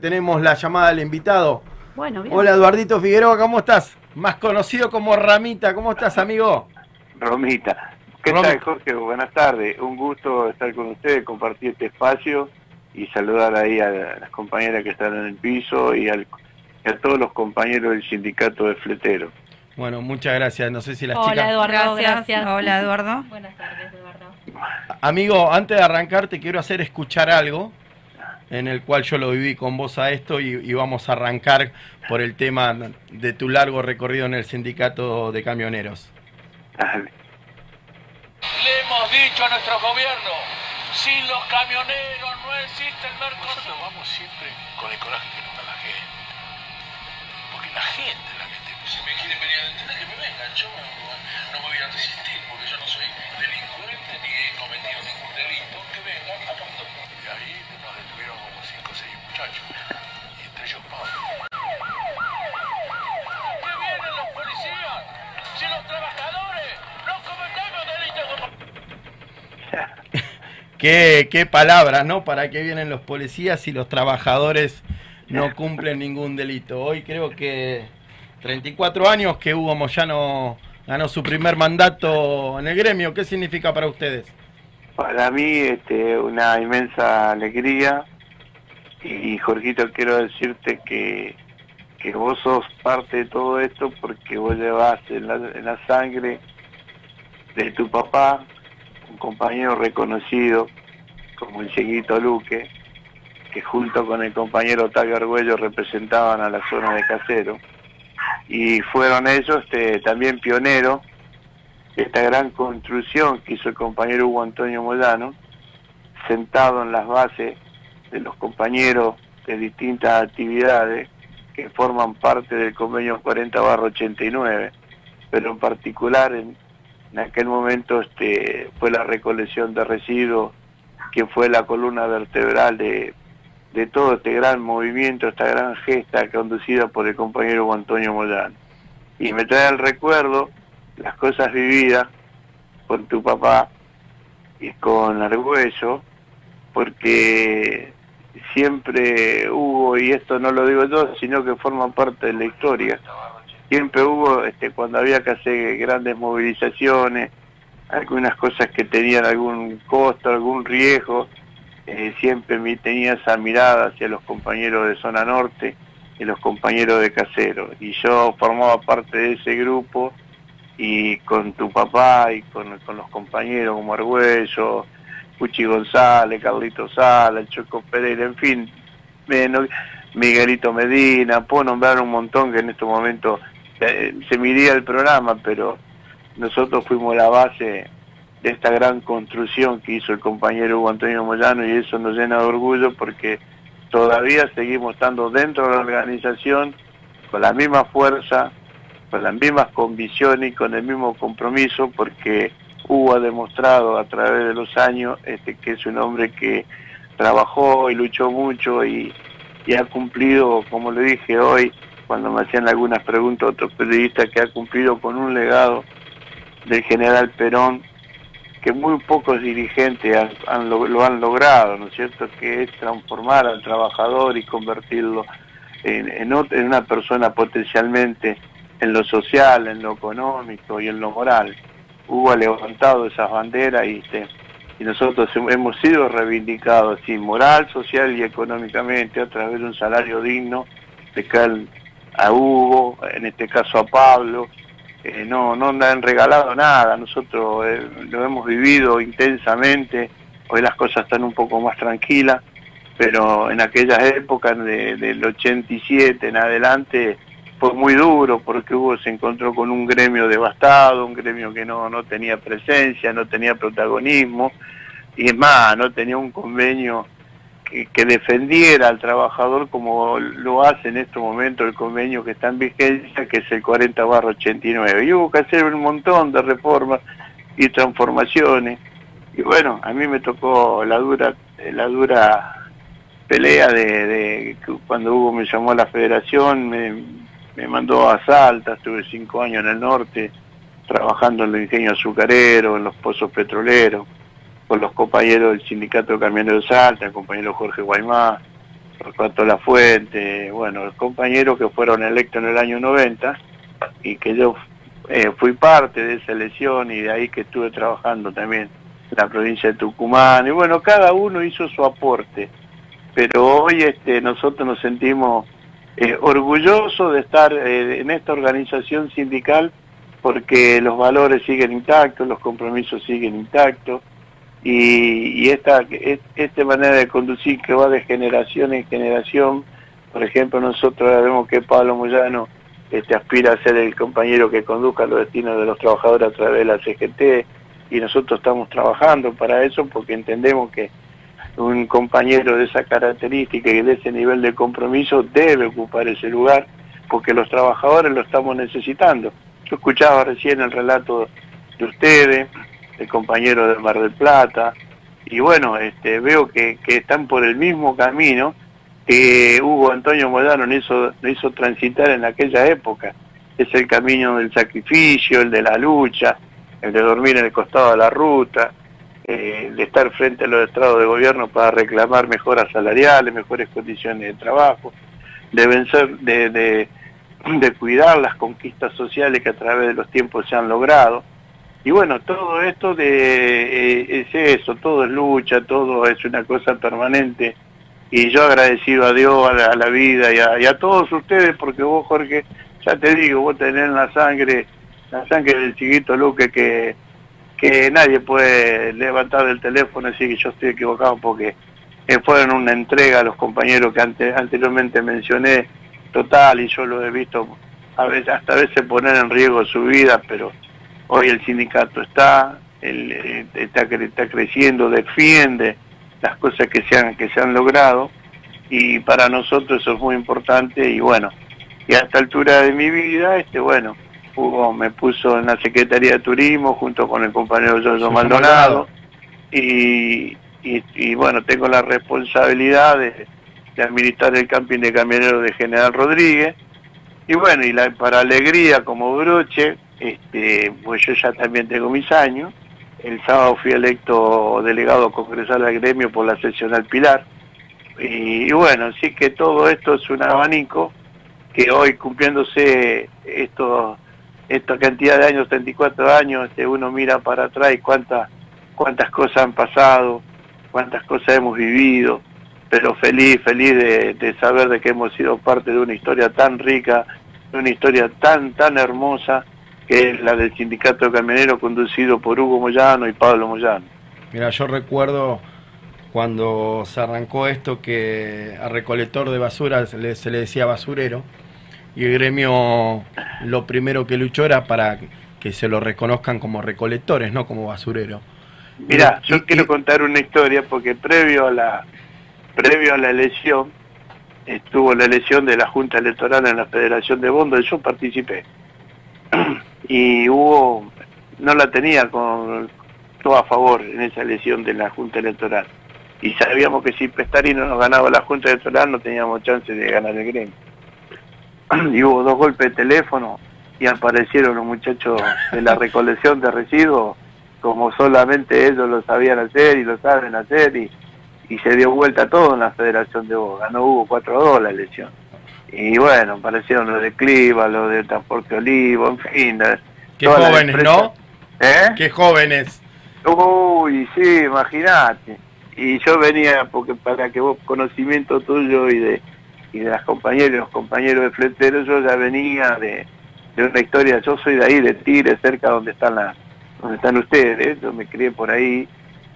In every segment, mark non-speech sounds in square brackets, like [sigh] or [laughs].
Tenemos la llamada del invitado. Bueno, bien. Hola Eduardito Figueroa, ¿cómo estás? Más conocido como Ramita, ¿cómo estás amigo? Romita. ¿Qué tal Jorge? Buenas tardes. Un gusto estar con ustedes, compartir este espacio y saludar ahí a las compañeras que están en el piso y, al- y a todos los compañeros del sindicato de fleteros. Bueno, muchas gracias. No sé si las Hola chicas... Eduardo, Gracias. gracias. Hola, Eduardo. Buenas tardes, Eduardo. Amigo, antes de arrancar te quiero hacer escuchar algo en el cual yo lo viví con vos a esto y, y vamos a arrancar por el tema de tu largo recorrido en el sindicato de camioneros. Dale. Le hemos dicho a nuestro gobierno, sin los camioneros no existe el Mercosur. Nosotros vamos siempre con el coraje que nos da la gente. Porque la gente es la que te... Si me quieren venir a detener, que me vengan. Yo no, no me voy a resistir Qué, qué palabras, ¿no? ¿Para qué vienen los policías si los trabajadores no cumplen ningún delito? Hoy creo que 34 años que Hugo Moyano ganó su primer mandato en el gremio. ¿Qué significa para ustedes? Para mí este, una inmensa alegría y Jorgito quiero decirte que, que vos sos parte de todo esto porque vos llevas en la, en la sangre de tu papá compañero reconocido como el Cheguito Luque que junto con el compañero Octavio Argüello representaban a la zona de Casero. Y fueron ellos este, también pioneros esta gran construcción que hizo el compañero Hugo Antonio Moyano, sentado en las bases de los compañeros de distintas actividades que forman parte del convenio 40 barro 89, pero en particular en, en aquel momento este, fue la recolección de residuos, que fue la columna vertebral de, de todo este gran movimiento, esta gran gesta conducida por el compañero Antonio Moyano. Y me trae el recuerdo las cosas vividas con tu papá y con Argüello, porque siempre hubo, y esto no lo digo yo, sino que forma parte de la historia, siempre hubo, este, cuando había que hacer grandes movilizaciones, algunas cosas que tenían algún costo, algún riesgo, eh, siempre mi- tenía esa mirada hacia los compañeros de zona norte y los compañeros de casero. Y yo formaba parte de ese grupo y con tu papá y con, los compañeros como Argüello, Puchi González, Carlito Sala, Choco Pereira, en fin, me- Miguelito Medina, puedo nombrar un montón que en este momento eh, se miría el programa, pero nosotros fuimos la base de esta gran construcción que hizo el compañero Hugo Antonio Moyano y eso nos llena de orgullo porque todavía seguimos estando dentro de la organización con la misma fuerza, con las mismas convicciones y con el mismo compromiso porque Hugo ha demostrado a través de los años este, que es un hombre que trabajó y luchó mucho y, y ha cumplido, como le dije hoy, cuando me hacían algunas preguntas otros periodistas, que ha cumplido con un legado del general Perón que muy pocos dirigentes han- lo, han logrado, ¿no es cierto? Que es transformar al trabajador y convertirlo en, una persona potencialmente en lo social, en lo económico y en lo moral. Hugo ha levantado esas banderas y, este, y nosotros hem- hemos sido reivindicados así, moral, social y económicamente a través de un salario digno de cal a Hugo, en este caso a Pablo, eh, no, no nos han regalado nada, nosotros eh, lo hemos vivido intensamente, hoy las cosas están un poco más tranquilas, pero en aquellas épocas de- del 87 en adelante fue muy duro porque Hugo se encontró con un gremio devastado, un gremio que no, no tenía presencia, no tenía protagonismo, y es más, no tenía un convenio que, defendiera al trabajador como lo hace en este momento el convenio que está en vigencia, que es el 40 barra 89. Y hubo que hacer un montón de reformas y transformaciones. Y bueno, a mí me tocó la dura, la dura pelea de, de cuando Hugo me llamó a la federación, me, me mandó a Salta, estuve cinco años en el norte, trabajando en los ingenios azucareros, en los pozos petroleros, con los compañeros del sindicato de camioneros de Salta, el compañero Jorge Guaymá, Torcuato La Fuente, bueno, los compañeros que fueron electos en el año 90 y que yo eh, fui parte de esa elección y de ahí que estuve trabajando también en la provincia de Tucumán. Y bueno, cada uno hizo su aporte, pero hoy este, nosotros nos sentimos eh, orgullosos de estar eh, en esta organización sindical porque los valores siguen intactos, los compromisos siguen intactos y, esta, esta manera de conducir que va de generación en generación, por ejemplo nosotros vemos que Pablo Moyano este, aspira a ser el compañero que conduzca los destinos de los trabajadores a través de la CGT y nosotros estamos trabajando para eso porque entendemos que un compañero de esa característica y de ese nivel de compromiso debe ocupar ese lugar porque los trabajadores lo estamos necesitando. Yo escuchaba recién el relato de ustedes, el compañero de Mar del Plata, y bueno, este, veo que, están por el mismo camino que Hugo Antonio Modano nos hizo, hizo transitar en aquella época. Es el camino del sacrificio, el de la lucha, el de dormir en el costado de la ruta, eh, de estar frente a los estrados de gobierno para reclamar mejoras salariales, mejores condiciones de trabajo, de vencer, de, de cuidar las conquistas sociales que a través de los tiempos se han logrado. Y bueno, todo esto de, eh, es eso, todo es lucha, todo es una cosa permanente. Y yo agradecido a Dios, a la, vida y a, todos ustedes, porque vos, Jorge, ya te digo, vos tenés la sangre, la sangre del chiquito Luque que, que nadie puede levantar del teléfono y decir que yo estoy equivocado porque eh, fueron una entrega a los compañeros que anteriormente mencioné, total, y yo lo he visto a veces, hasta a veces poner en riesgo su vida, pero hoy el sindicato está, el, está, está creciendo, defiende las cosas que se han, que se han logrado y para nosotros eso es muy importante y bueno, y a esta altura de mi vida, este bueno, Hugo me puso en la Secretaría de Turismo junto con el compañero Giorgio Maldonado y, y, bueno, tengo la responsabilidad de, administrar el camping de camioneros de General Rodríguez y bueno, y la, para alegría como broche, este, pues yo ya también tengo mis años el sábado fui electo delegado congresal al gremio por la seccional Pilar. Y, bueno, sí que todo esto es un abanico que hoy cumpliéndose esto, esta cantidad de años, 34 años, este, uno mira para atrás y cuántas, cuántas cosas han pasado, cuántas cosas hemos vivido, pero feliz, feliz de saber de que hemos sido parte de una historia tan rica, de una historia tan, tan hermosa que es la del sindicato de camioneros conducido por Hugo Moyano y Pablo Moyano. Mira, yo recuerdo cuando se arrancó esto que a recolector de basura se le, decía basurero y el gremio lo primero que luchó era para que se lo reconozcan como recolectores, no como basurero. Mira, yo quiero contar una historia porque previo a la previo a la elección estuvo la elección de la Junta Electoral en la Federación de Bondo y yo participé. Y hubo, no la tenía con todo a favor en esa elección de la Junta Electoral. Y sabíamos que si Pestarino nos ganaba la Junta Electoral no teníamos chance de ganar el gremio. [clears throat] Y hubo dos golpes de teléfono y aparecieron los muchachos de la recolección de residuos como solamente ellos lo sabían hacer y lo saben hacer y, y se dio vuelta todo en la Federación de Boga, no hubo 4 a 2 la elección. Y bueno, aparecieron los de Cliva, los de Transporte Olivo, en fin. Qué jóvenes, ¿no? ¿Eh? Qué jóvenes. Uy, sí, imagínate. Y yo venía, porque para que vos, conocimiento tuyo y de y de las compañeras y los compañeros de fleteros, yo ya venía de, de una historia, yo soy de ahí, de Tigre, cerca donde están las donde están ustedes, yo me crié por ahí,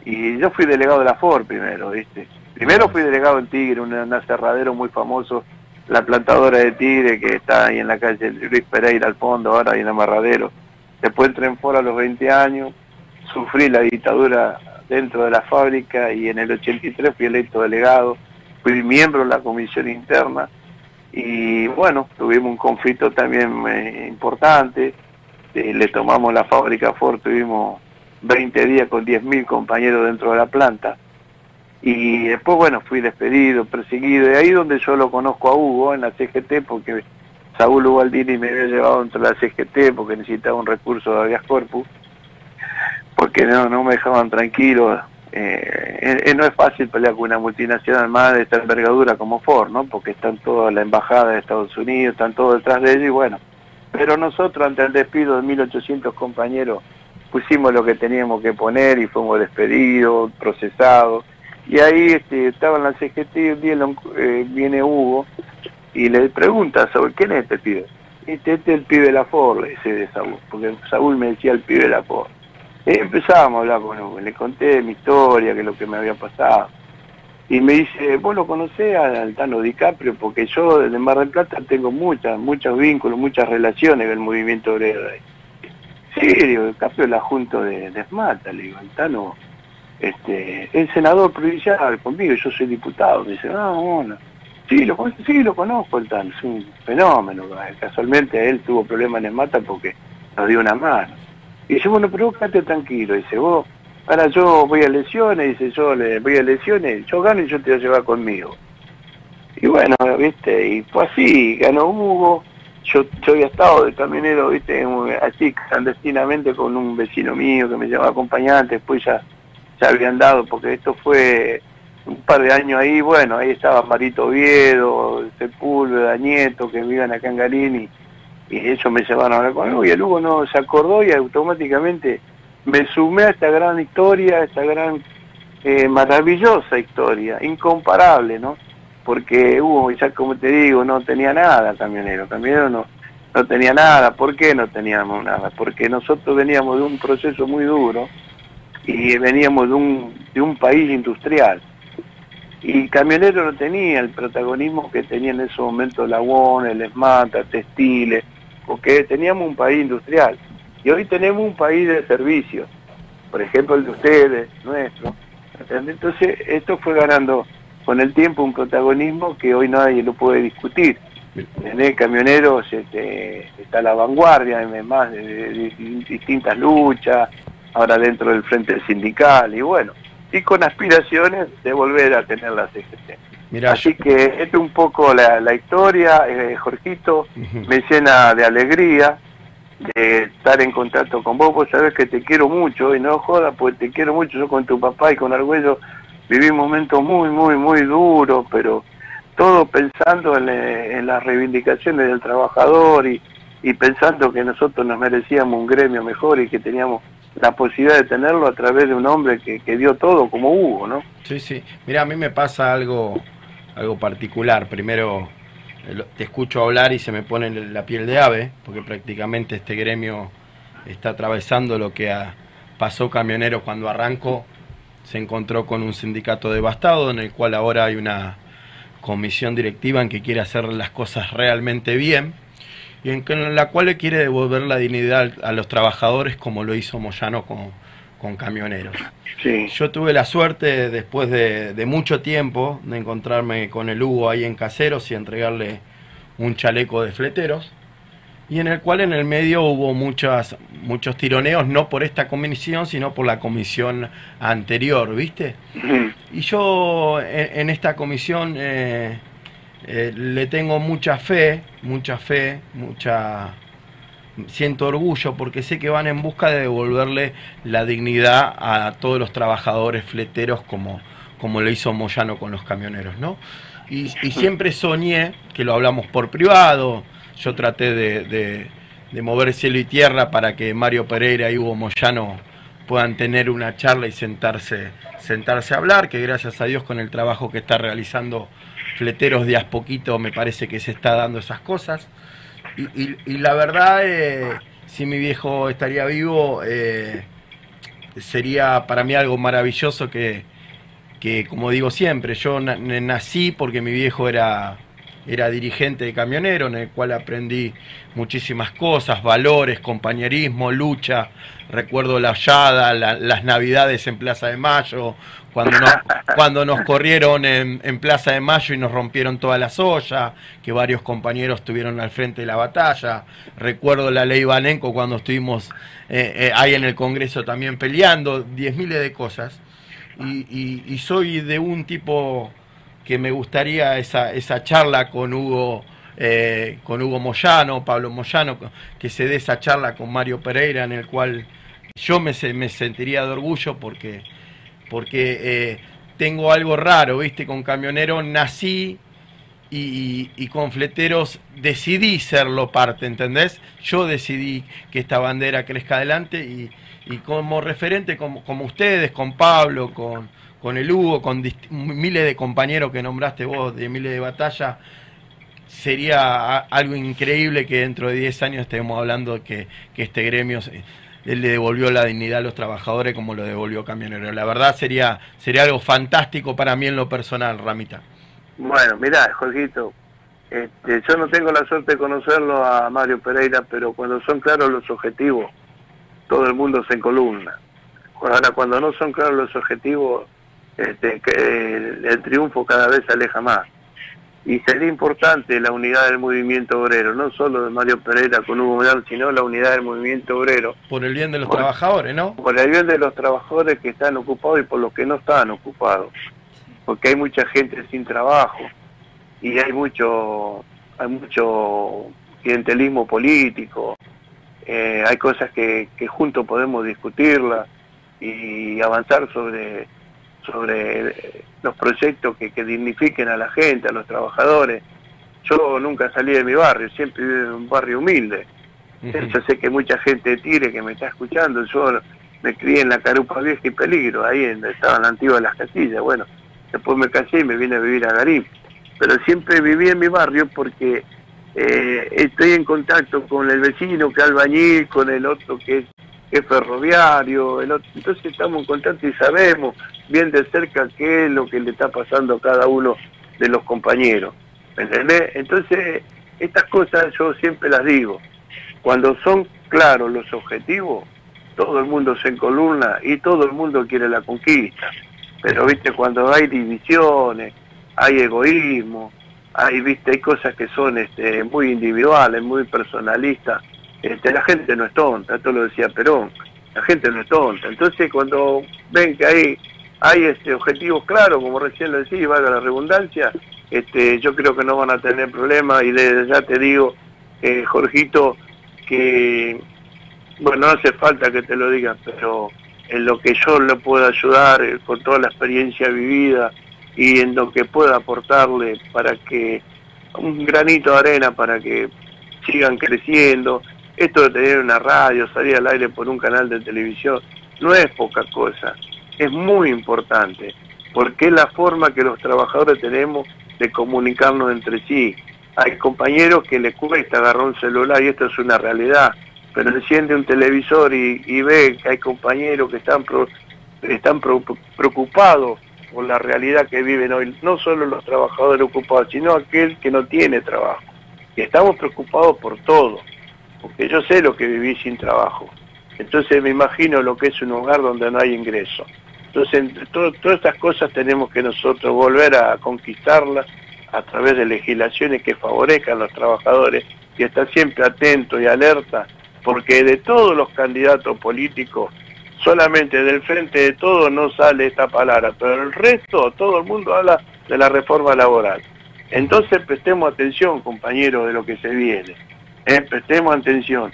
y yo fui delegado de la FOR primero, ¿viste? Primero fui delegado en Tigre, un, un aserradero muy famoso la plantadora de Tigre que está ahí en la calle Luis Pereira al fondo, ahora ahí en Amarradero. Después entré en Fora a los 20 años, sufrí la dictadura dentro de la fábrica y en el 83 fui electo delegado, fui miembro de la comisión interna y bueno, tuvimos un conflicto también eh, importante, eh, le tomamos la fábrica Ford, tuvimos 20 días con 10.000 compañeros dentro de la planta y después, bueno, fui despedido, perseguido, y ahí donde yo lo conozco a Hugo, en la CGT, porque Saúl Ubaldini me había llevado dentro de la CGT porque necesitaba un recurso de habeas corpus, porque no, no me dejaban tranquilo eh, no es fácil pelear con una multinacional más de esta envergadura como Ford, ¿no? Porque están toda la embajada de Estados Unidos, están todos detrás de ellos y bueno, pero nosotros ante el despido de 1.800 compañeros pusimos lo que teníamos que poner y fuimos despedidos, procesados. Y ahí este, estaba en la CGT y un día eh, viene Hugo y le pregunta sobre quién es este pibe. Este, este es el pibe de la Ford, le dice de Saúl, porque Saúl me decía el pibe de la Ford. Y empezábamos a hablar con Hugo, le conté mi historia, que es lo que me había pasado. Y me dice, vos lo conocés al Tano DiCaprio, porque yo desde Mar del Plata tengo muchas, muchos vínculos, muchas relaciones con el movimiento obrero. Sí, digo, DiCaprio la junto de, de Esmata, le digo, el Tano, este, es senador provincial conmigo, yo soy diputado. Me dice, ah, bueno. Sí, lo, sí, lo conozco el Tano, es un fenómeno. Casualmente él tuvo problemas en Esmata porque nos dio una mano. Y dice, bueno, pero quédate tranquilo. Dice, vos Ahora yo voy a lesiones, dice yo le voy a lesiones, yo gano y yo te voy a llevar conmigo. Y bueno, viste, y fue así, ganó Hugo, yo, yo había estado de camionero, viste, así clandestinamente con un vecino mío que me llevaba acompañante, después ya, ya habían dado, porque esto fue un par de años ahí, bueno, ahí estaba Marito Oviedo, Sepúlveda, Nieto, que vivían acá en Garín y, y ellos me llevaron a hablar conmigo y el Hugo no se acordó y automáticamente me sumé a esta gran historia, a esta gran eh, maravillosa historia, incomparable, ¿no? Porque hubo, ya como te digo, no tenía nada camionero, camionero no, no tenía nada. ¿Por qué no teníamos nada? Porque nosotros veníamos de un proceso muy duro y veníamos de un, de un país industrial. Y Camionero no tenía el protagonismo que tenía en ese momento la UON, el ESMATA, Textiles, porque teníamos un país industrial. Y hoy tenemos un país de servicios, por ejemplo el de ustedes, nuestro. Entonces esto fue ganando con el tiempo un protagonismo que hoy nadie lo puede discutir. En camioneros este, está la vanguardia, además de, distintas luchas, ahora dentro del frente sindical y bueno, y con aspiraciones de volver a tener la CGT. Así que esto es un poco la, historia, eh, Jorgito, me llena de alegría, de estar en contacto con vos, vos sabés que te quiero mucho y no jodas, pues te quiero mucho, yo con tu papá y con Argüello viví momentos muy, muy, muy duros, pero todo pensando en, las reivindicaciones del trabajador y, pensando que nosotros nos merecíamos un gremio mejor y que teníamos la posibilidad de tenerlo a través de un hombre que, que dio todo como Hugo, ¿no? Sí, sí. Mira, a mí me pasa algo, algo particular. Primero, te escucho hablar y se me pone la piel de ave, porque prácticamente este gremio está atravesando lo que pasó Camionero cuando arrancó, se encontró con un sindicato devastado en el cual ahora hay una comisión directiva en que quiere hacer las cosas realmente bien y en la cual le quiere devolver la dignidad a los trabajadores como lo hizo Moyano con, con camioneros. Yo tuve la suerte, después de, mucho tiempo, de encontrarme con el Hugo ahí en Caseros y entregarle un chaleco de fleteros, y en el cual en el medio hubo muchas, muchos tironeos, no por esta comisión, sino por la comisión anterior, ¿viste? Y yo en, esta comisión eh, eh, le tengo mucha fe, mucha fe, mucha siento orgullo porque sé que van en busca de devolverle la dignidad a todos los trabajadores fleteros como, como lo hizo Moyano con los camioneros, ¿no? Y, siempre soñé, que lo hablamos por privado, yo traté de, de, mover cielo y tierra para que Mario Pereira y Hugo Moyano puedan tener una charla y sentarse, sentarse a hablar, que gracias a Dios con el trabajo que está realizando Fleteros de a poquito me parece que se está dando esas cosas. Y, la verdad, eh, si mi viejo estaría vivo, eh, sería para mí algo maravilloso que, que como digo siempre, yo nací porque mi viejo era, era dirigente de camionero, en el cual aprendí muchísimas cosas, valores, compañerismo, lucha. Recuerdo la hallada, las navidades en Plaza de Mayo, cuando nos, corrieron en, Plaza de Mayo y nos rompieron toda la soya, que varios compañeros estuvieron al frente de la batalla. Recuerdo la ley Banenco cuando estuvimos eh, eh, ahí en el Congreso también peleando, diez miles de cosas. Y, soy de un tipo que me gustaría esa, charla con Hugo. Eh, con Hugo Moyano, Pablo Moyano, que se dé esa charla con Mario Pereira en el cual yo me sentiría de orgullo porque porque eh, tengo algo raro, ¿viste? Con camionero nací y, con fleteros decidí serlo parte, ¿entendés? Yo decidí que esta bandera crezca adelante y, como referente, como, como, ustedes, con Pablo, con, con el Hugo, con miles de compañeros que nombraste vos, de miles de batallas, sería algo increíble que dentro de 10 años estemos hablando que, que este gremio él le devolvió la dignidad a los trabajadores como lo devolvió Camionero. La verdad sería, sería algo fantástico para mí en lo personal, Ramita. Bueno, mirá, Jorgito, este, yo no tengo la suerte de conocerlo a Mario Pereira, pero cuando son claros los objetivos, todo el mundo se encolumna. Ahora, cuando no son claros los objetivos, este, el, triunfo cada vez se aleja más. Y sería importante la unidad del movimiento obrero, no solo de Mario Pereira con Hugo Morán, sino la unidad del movimiento obrero. Por el bien de los trabajadores, ¿no? Por el bien de los trabajadores que están ocupados y por los que no están ocupados porque hay mucha gente sin trabajo y hay mucho hay mucho clientelismo político eh, hay cosas que, que juntos podemos discutirlas y avanzar sobre sobre los proyectos que, que dignifiquen a la gente, a los trabajadores. Yo nunca salí de mi barrio, siempre viví en un barrio humilde. Yo sé que mucha gente tire que me está escuchando. Yo me crié en la Carupa Vieja y Peligro, ahí en, estaba en la antigua de las Castillas. Bueno, después me casé y me vine a vivir a Garín. Pero siempre viví en mi barrio porque eh, estoy en contacto con el vecino que es albañil, con el otro que es, ferroviario, el otro. entonces estamos en contacto y sabemos bien de cerca qué es lo que le está pasando a cada uno de los compañeros. ¿Me entendés? Entonces, estas cosas yo siempre las digo. Cuando son claros los objetivos, todo el mundo se encolumna y todo el mundo quiere la conquista. Pero viste, cuando hay divisiones, hay egoísmo, hay, viste, hay cosas que son este, muy individuales, muy personalistas, este, la gente no es tonta, esto lo decía Perón, la gente no es tonta. Entonces cuando ven que hay, hay este, objetivos claros, como recién lo decía, valga la redundancia, este, yo creo que no van a tener problemas y desde ya te digo, eh, Jorgito, que, bueno, no hace falta que te lo diga, pero en lo que yo le pueda ayudar eh, con toda la experiencia vivida y en lo que pueda aportarle para que un granito de arena para que sigan creciendo. Esto de tener una radio, salir al aire por un canal de televisión, no es poca cosa, es muy importante, porque es la forma que los trabajadores tenemos de comunicarnos entre sí. Hay compañeros que les cuesta agarrar un celular y esto es una realidad pero enciende un televisor y, ve que hay compañeros que están, están preocupados por la realidad que viven hoy, no solo los trabajadores ocupados, sino aquel que no tiene trabajo. Y estamos preocupados por todo, porque yo sé lo que viví sin trabajo. Entonces me imagino lo que es un hogar donde no hay ingreso. Entonces, todas estas cosas tenemos que nosotros volver a conquistarlas a través de legislaciones que favorezcan a los trabajadores y estar siempre atentos y alerta porque de todos los candidatos políticos, solamente del frente de todo no sale esta palabra, pero el resto, todo el mundo habla de la reforma laboral. Entonces prestemos atención, compañeros, de lo que se viene. ¿Eh? Prestemos atención.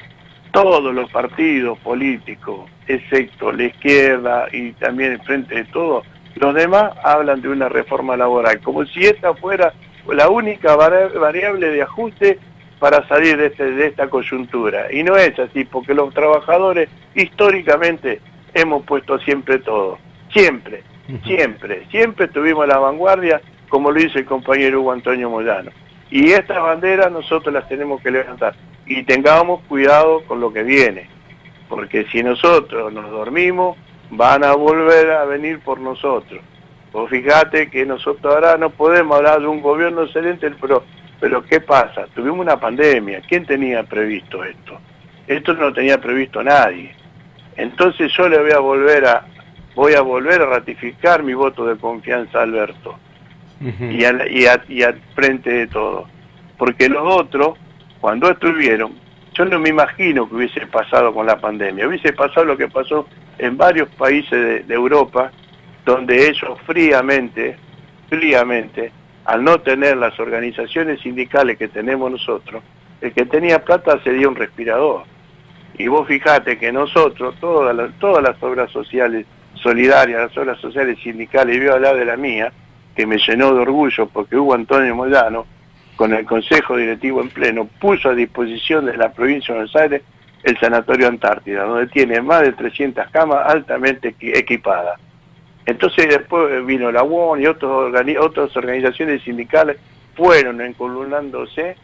Todos los partidos políticos, excepto la izquierda y también el frente de todo, los demás hablan de una reforma laboral, como si esta fuera la única variable de ajuste para salir de, este, de esta coyuntura. Y no es así, porque los trabajadores históricamente hemos puesto siempre todo. Siempre, siempre, siempre tuvimos la vanguardia, como lo dice el compañero Hugo Antonio Moyano. Y estas banderas nosotros las tenemos que levantar. Y tengamos cuidado con lo que viene, porque si nosotros nos dormimos, van a volver a venir por nosotros. Vos fíjate que nosotros ahora no podemos hablar de un gobierno excelente, pero pero ¿qué pasa? Tuvimos una pandemia. ¿Quién tenía previsto esto? Esto no tenía previsto nadie. Entonces yo le voy a volver a voy a volver a ratificar mi voto de confianza a Alberto. Y, al, frente de todo. Porque los otros, cuando estuvieron, yo no me imagino que hubiese pasado con la pandemia. Hubiese pasado lo que pasó en varios países de Europa, donde ellos fríamente, fríamente, al no tener las organizaciones sindicales que tenemos nosotros, el que tenía plata se dio un respirador. Y vos fijate que nosotros, todas las, todas las obras sociales solidaria, las obras sociales sindicales, y voy a hablar de la mía, que me llenó de orgullo porque Hugo Antonio Moyano, con el Consejo Directivo en pleno, puso a disposición de la provincia de Buenos Aires el Sanatorio Antártida, donde tiene más de 300 camas altamente equipadas. Entonces después vino la UON y otras organizaciones sindicales fueron encolumnándose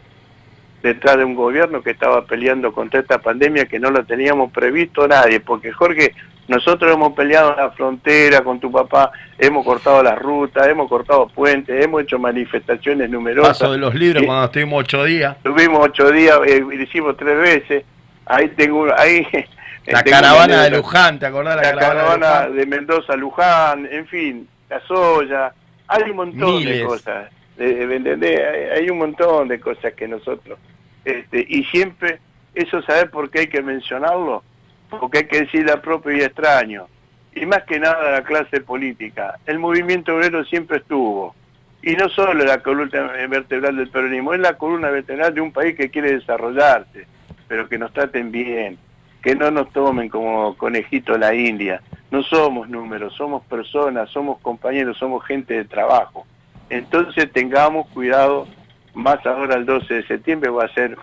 detrás de un gobierno que estaba peleando contra esta pandemia que no la teníamos previsto nadie, porque Jorge, nosotros hemos peleado en la frontera con tu papá, hemos cortado las rutas, hemos cortado puentes, hemos hecho manifestaciones numerosas. Paso de los libros cuando estuvimos ocho días. Tuvimos ocho días, eh, lo hicimos tres veces. Ahí tengo, ahí [laughs] la caravana de Luján, ¿te acordás? La, la caravana, de, Mendoza Luján, en fin, la soya, hay un montón de cosas, ¿me Hay un montón de cosas que nosotros, este, y siempre, eso saber por qué hay que mencionarlo, porque hay que decirle a propio y extraño, y más que nada la clase política, el movimiento obrero siempre estuvo, y no solo la columna vertebral del peronismo, es la columna vertebral de un país que quiere desarrollarse, pero que nos traten bien, que no nos tomen como conejito la India. No somos números, somos personas, somos compañeros, somos gente de trabajo. Entonces tengamos cuidado, más ahora el 12 de septiembre va a ser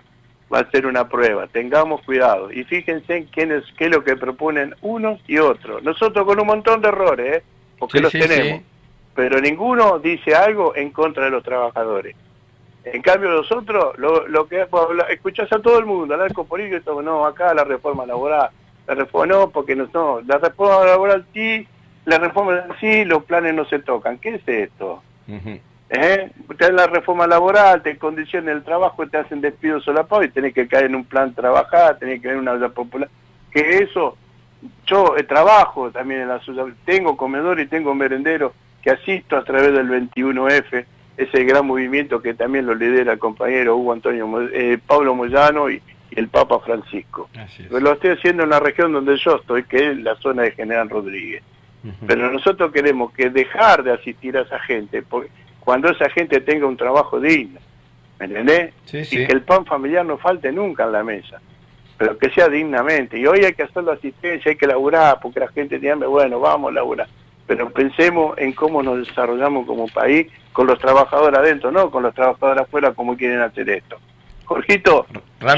va a ser una prueba, tengamos cuidado y fíjense en quién es, qué es lo que proponen unos y otros. Nosotros con un montón de errores, ¿eh? porque los tenemos, pero ninguno dice algo en contra de los trabajadores. En cambio nosotros, lo, lo que escuchás a todo el mundo, hablar con políticos, no, acá la reforma laboral, la reforma no, porque no, no, la reforma laboral sí, la reforma sí, los planes no se tocan. ¿Qué es esto? ¿Eh? la reforma laboral, te condicionan el trabajo, te hacen despido solapado y tenés que caer en un plan trabajar, tenés que ver una olla popular. Que eso, yo eh, trabajo también en la ciudad, tengo comedor y tengo merendero que asisto a través del 21F, ese gran movimiento que también lo lidera el compañero Hugo Antonio eh, Pablo Moyano y, el Papa Francisco. Lo estoy haciendo en la región donde yo estoy, que es la zona de General Rodríguez. Pero nosotros queremos que dejar de asistir a esa gente, porque cuando esa gente tenga un trabajo digno, ¿me entendés? y que el pan familiar no falte nunca en la mesa, pero que sea dignamente. Y hoy hay que hacer la asistencia, hay que laburar, porque la gente tiene bueno, vamos a laburar. Pero pensemos en cómo nos desarrollamos como país con los trabajadores adentro, no con los trabajadores afuera como quieren hacer esto. Jorgito,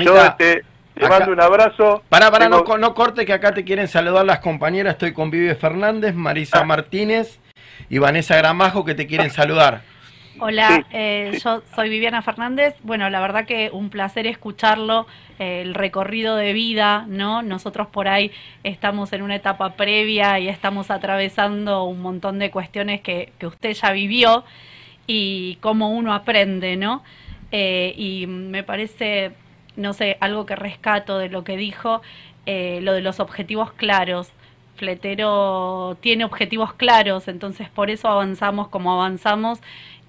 yo este, te mando un abrazo. Para, para, no, no corte que acá te quieren saludar las compañeras. Estoy con Vive Fernández, Marisa ah. Martínez y Vanessa Gramajo que te quieren saludar. Hola, eh, yo soy Viviana Fernández. Bueno, la verdad que un placer escucharlo, eh, el recorrido de vida, ¿no? Nosotros por ahí estamos en una etapa previa y estamos atravesando un montón de cuestiones que, que usted ya vivió y cómo uno aprende, ¿no? Eh, y me parece, no sé, algo que rescato de lo que dijo, eh, lo de los objetivos claros. Fletero tiene objetivos claros, entonces por eso avanzamos como avanzamos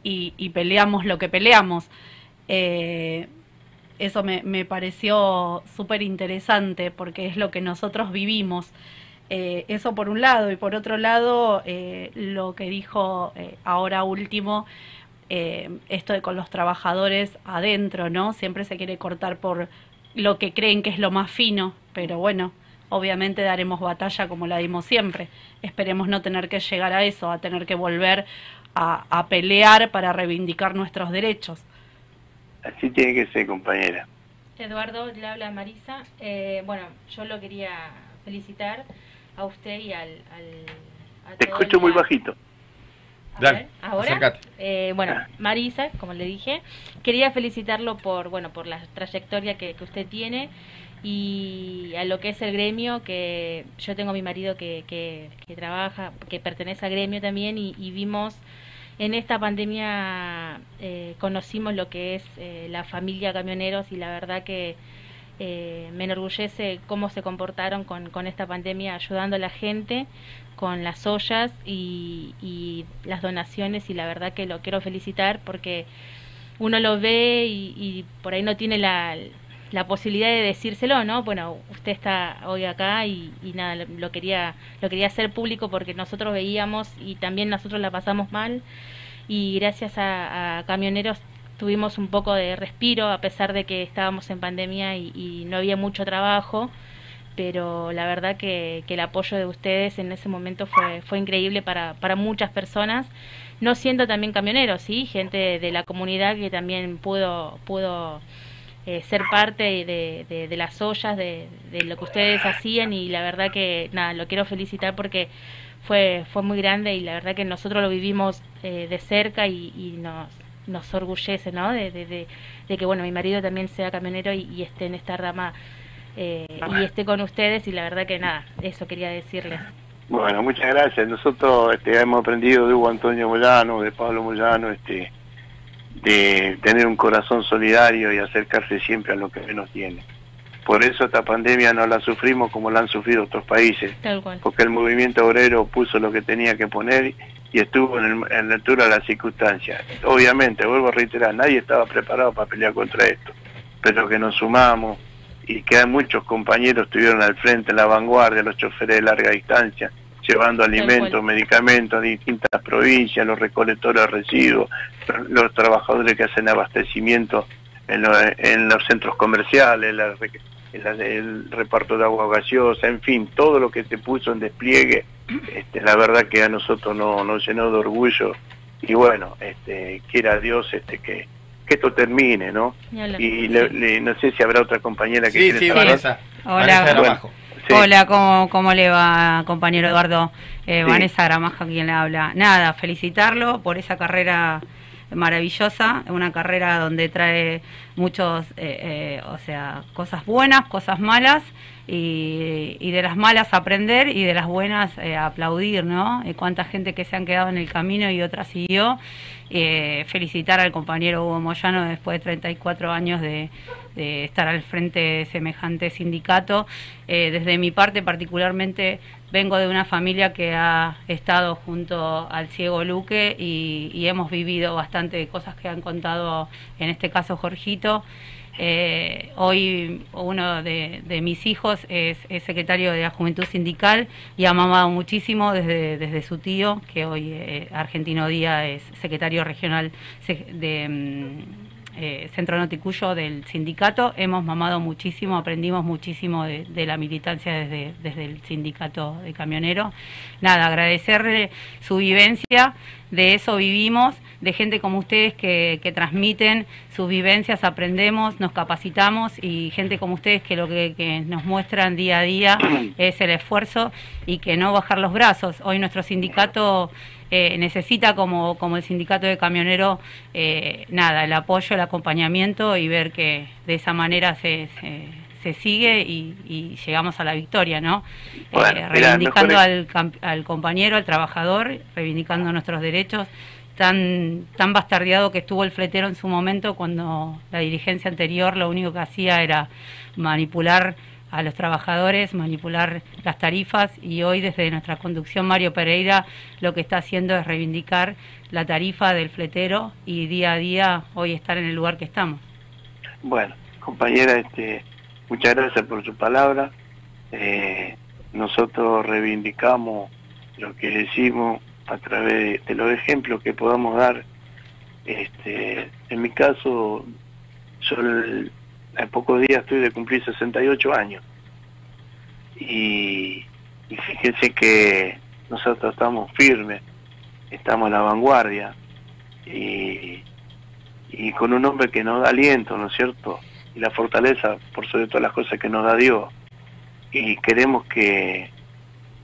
y, peleamos lo que peleamos. Eh, eso me, pareció súper interesante porque es lo que nosotros vivimos. Eh, eso por un lado, y por otro lado, eh, lo que dijo ahora último, esto de con los trabajadores adentro, ¿no? Siempre se quiere cortar por lo que creen que es lo más fino, pero bueno, obviamente daremos batalla como la dimos siempre. Esperemos no tener que llegar a eso, a tener que volver a, a pelear para reivindicar nuestros derechos. Así tiene que ser, compañera. Eduardo, le habla Marisa. bueno, yo lo quería felicitar a usted y al... Te escucho muy bajito. Dale, ahora, eh, bueno, ah. Marisa, como le dije, quería felicitarlo por, bueno, por la trayectoria que, usted tiene y a lo que es el gremio, que yo tengo a mi marido que, que, trabaja, que pertenece al gremio también y, vimos en esta pandemia, eh, conocimos lo que es eh, la familia camioneros y la verdad que eh, me enorgullece cómo se comportaron con, con, esta pandemia ayudando a la gente con las ollas y, las donaciones. Y la verdad que lo quiero felicitar porque uno lo ve y, por ahí no tiene la, la, posibilidad de decírselo, ¿no? Bueno, usted está hoy acá y, nada, lo quería, lo quería hacer público porque nosotros veíamos y también nosotros la pasamos mal y gracias a, a camioneros tuvimos un poco de respiro a pesar de que estábamos en pandemia y, no había mucho trabajo. pero la verdad que, que, el apoyo de ustedes en ese momento fue, fue increíble para, para muchas personas, no siendo también camioneros, ¿sí? gente de la comunidad que también pudo, pudo eh, ser parte de, de, las ollas, de, de, lo que ustedes hacían y la verdad que nada, lo quiero felicitar porque fue, fue muy grande y la verdad que nosotros lo vivimos eh, de cerca y, y nos, nos orgullece, ¿no? De, de, de, que, bueno, mi marido también sea camionero y esté en esta rama eh, y esté con ustedes y la verdad que nada, eso quería decirles. Bueno, muchas gracias. Nosotros este, hemos aprendido de Hugo Antonio Moyano, de Pablo Moyano, este, de tener un corazón solidario y acercarse siempre a lo que menos tiene. Por eso esta pandemia no la sufrimos como la han sufrido otros países, porque el movimiento obrero puso lo que tenía que poner y estuvo en, en la altura de las circunstancias. Obviamente, vuelvo a reiterar, nadie estaba preparado para pelear contra esto, pero que nos sumamos, y que muchos compañeros estuvieron al frente, en la vanguardia, los choferes de larga distancia, llevando alimentos, medicamentos a distintas provincias, los recolectores de residuos, los trabajadores que hacen abastecimiento en, en los centros comerciales, el reparto de agua gaseosa, en fin, todo lo que se puso en despliegue, este, la verdad que a nosotros nos no llenó de orgullo. Y bueno, este, quiera Dios este, que, que esto termine, ¿no? Y no sé si habrá otra compañera que sí, sí, Vanessa. Hola, Hola, ¿cómo, ¿cómo le va, compañero Eduardo? Eh, Vanessa Gramaja, quien le habla. Nada, felicitarlo por esa carrera maravillosa, una carrera donde trae muchos, eh, eh, o sea, cosas buenas, cosas malas, y, y, de las malas aprender y de las buenas aplaudir, ¿no? Y cuánta gente que se han quedado en el camino y otra siguió, eh, felicitar al compañero Hugo Moyano después de 34 años de, estar al frente de semejante sindicato. Eh, desde mi parte particularmente vengo de una familia que ha estado junto al ciego Luque y, hemos vivido bastante cosas que han contado en este caso Jorgito. Eh, hoy uno de, mis hijos es, secretario de la Juventud Sindical y ha mamado muchísimo desde, desde su tío, que hoy eh, Argentino Día es secretario regional de mm, eh, Centro Noticuyo del sindicato. Hemos mamado muchísimo, aprendimos muchísimo de, la militancia desde, desde el sindicato de camioneros. Nada, agradecerle su vivencia, de eso vivimos de gente como ustedes que, que, transmiten sus vivencias, aprendemos, nos capacitamos y gente como ustedes que lo que, nos muestran día a día [coughs] es el esfuerzo y que no bajar los brazos. Hoy nuestro sindicato eh, necesita como, como el sindicato de camioneros eh, nada, el apoyo, el acompañamiento y ver que de esa manera se, se, sigue y, llegamos a la victoria, ¿no? Eh, reivindicando al, al compañero, al trabajador, reivindicando nuestros derechos tan, tan bastardeado que estuvo el fletero en su momento cuando la dirigencia anterior lo único que hacía era manipular a los trabajadores, manipular las tarifas y hoy desde nuestra conducción Mario Pereira lo que está haciendo es reivindicar la tarifa del fletero y día a día hoy estar en el lugar que estamos. Bueno, compañera, este, muchas gracias por su palabra. Eh, nosotros reivindicamos lo que decimos a través de los ejemplos que podamos dar. Este, en mi caso, yo en pocos días estoy de cumplir 68 años. Y, fíjense que nosotros estamos firmes, estamos en la vanguardia y, y con un hombre que nos da aliento, ¿no es cierto? Y la fortaleza por sobre todas las cosas que nos da Dios. Y queremos que,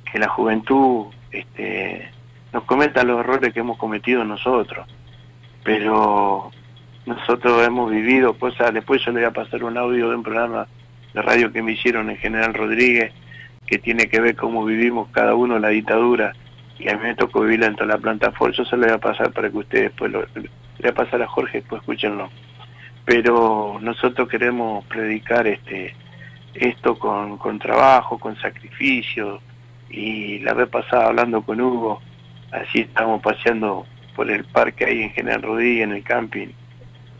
que la juventud este, nos cometan los errores que hemos cometido nosotros. Pero nosotros hemos vivido cosas, después yo le voy a pasar un audio de un programa de radio que me hicieron en General Rodríguez, que tiene que ver cómo vivimos cada uno la dictadura, y a mí me tocó vivir dentro de la planta Ford, yo se lo voy a pasar para que ustedes después lo, le voy a pasar a Jorge, después escúchenlo. Pero nosotros queremos predicar este esto con, con trabajo, con sacrificio, y la vez pasada hablando con Hugo, así estamos paseando por el parque ahí en General Rodríguez, en el camping,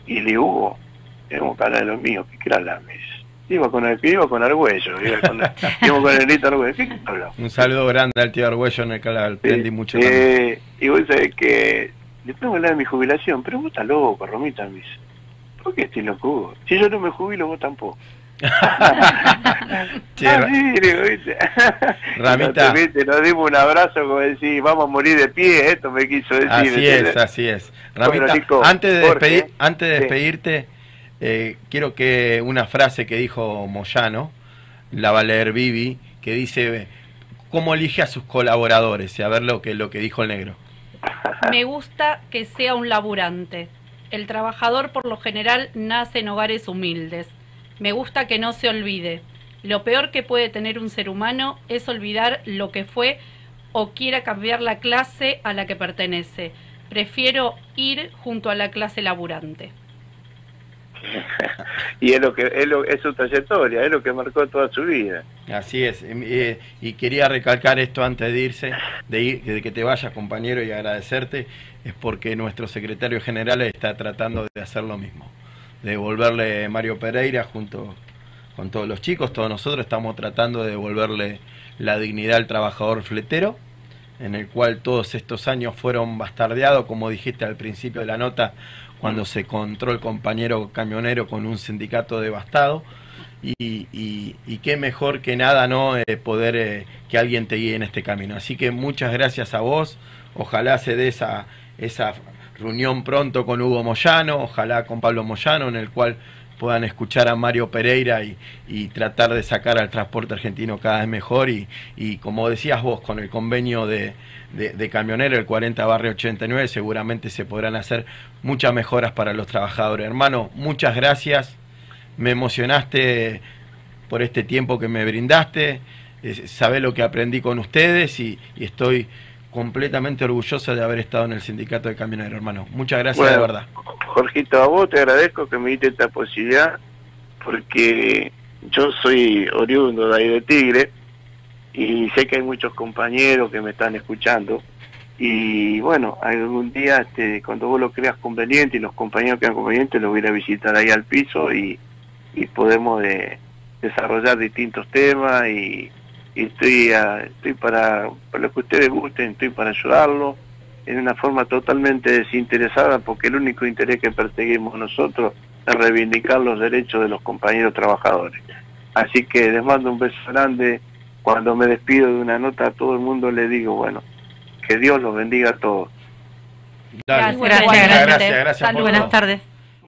y le hubo, tenemos cara de los míos, que era la mesa. Iba con el iba con Argüello, iba con, [laughs] iba con el Lito Argüello. ¿Qué Un saludo grande al tío Argüello en el canal, aprendí mucho eh, Y vos sabés que le tengo hablar de mi jubilación, pero vos estás loco, Romita, me dice. ¿Por qué estoy loco? Si yo no me jubilo, vos tampoco. [laughs] che, ah, ¿viste? [laughs] Ramita. Nos, dimos un abrazo como decir, vamos a morir de pie, esto me quiso decir. Así es, así es. Ramita, antes de, despedir, antes de despedirte, eh, quiero que una frase que dijo Moyano, la va a leer Vivi, que dice, ¿cómo elige a sus colaboradores? Y a ver lo que, lo que dijo el negro. Me gusta que sea un laburante. El trabajador por lo general nace en hogares humildes. Me gusta que no se olvide. Lo peor que puede tener un ser humano es olvidar lo que fue o quiera cambiar la clase a la que pertenece. Prefiero ir junto a la clase laburante. [laughs] y es lo que es, lo, es, su trayectoria, es lo que marcó toda su vida. Así es, y quería recalcar esto antes de irse, de, ir, de que te vayas compañero y agradecerte, es porque nuestro secretario general está tratando de hacer lo mismo, devolverle Mario Pereira junto con todos los chicos, todos nosotros estamos tratando de devolverle la dignidad al trabajador fletero, en el cual todos estos años fueron bastardeados, como dijiste al principio de la nota, cuando se encontró el compañero camionero con un sindicato devastado. Y, qué mejor que nada no eh, poder eh, que alguien te guíe en este camino. Así que muchas gracias a vos. Ojalá se dé esa, esa reunión pronto con Hugo Moyano, ojalá con Pablo Moyano, en el cual puedan escuchar a Mario Pereira y, tratar de sacar al transporte argentino cada vez mejor. Y, y como decías vos, con el convenio de, de, camionero, el 40 barrio 89, seguramente se podrán hacer muchas mejoras para los trabajadores. Hermano, muchas gracias, me emocionaste por este tiempo que me brindaste, sabé lo que aprendí con ustedes y, estoy completamente orgulloso de haber estado en el sindicato de camioneros, hermano. Muchas gracias, de verdad. Jorgito, a vos te agradezco que me diste esta posibilidad, porque yo soy oriundo de ahí de Tigre, y sé que hay muchos compañeros que me están escuchando y bueno, algún día este, cuando vos lo creas conveniente y los compañeros crean conveniente los voy a visitar ahí al piso y, podemos de, desarrollar distintos temas y, estoy, estoy para, para lo que ustedes gusten, estoy para ayudarlos en una forma totalmente desinteresada porque el único interés que perseguimos nosotros es reivindicar los derechos de los compañeros trabajadores. Así que les mando un beso grande cuando me despido de una nota a todo el mundo le digo, bueno, que Dios los bendiga a todos. Gracias, gracias, gracias, gracias, Buenas tardes.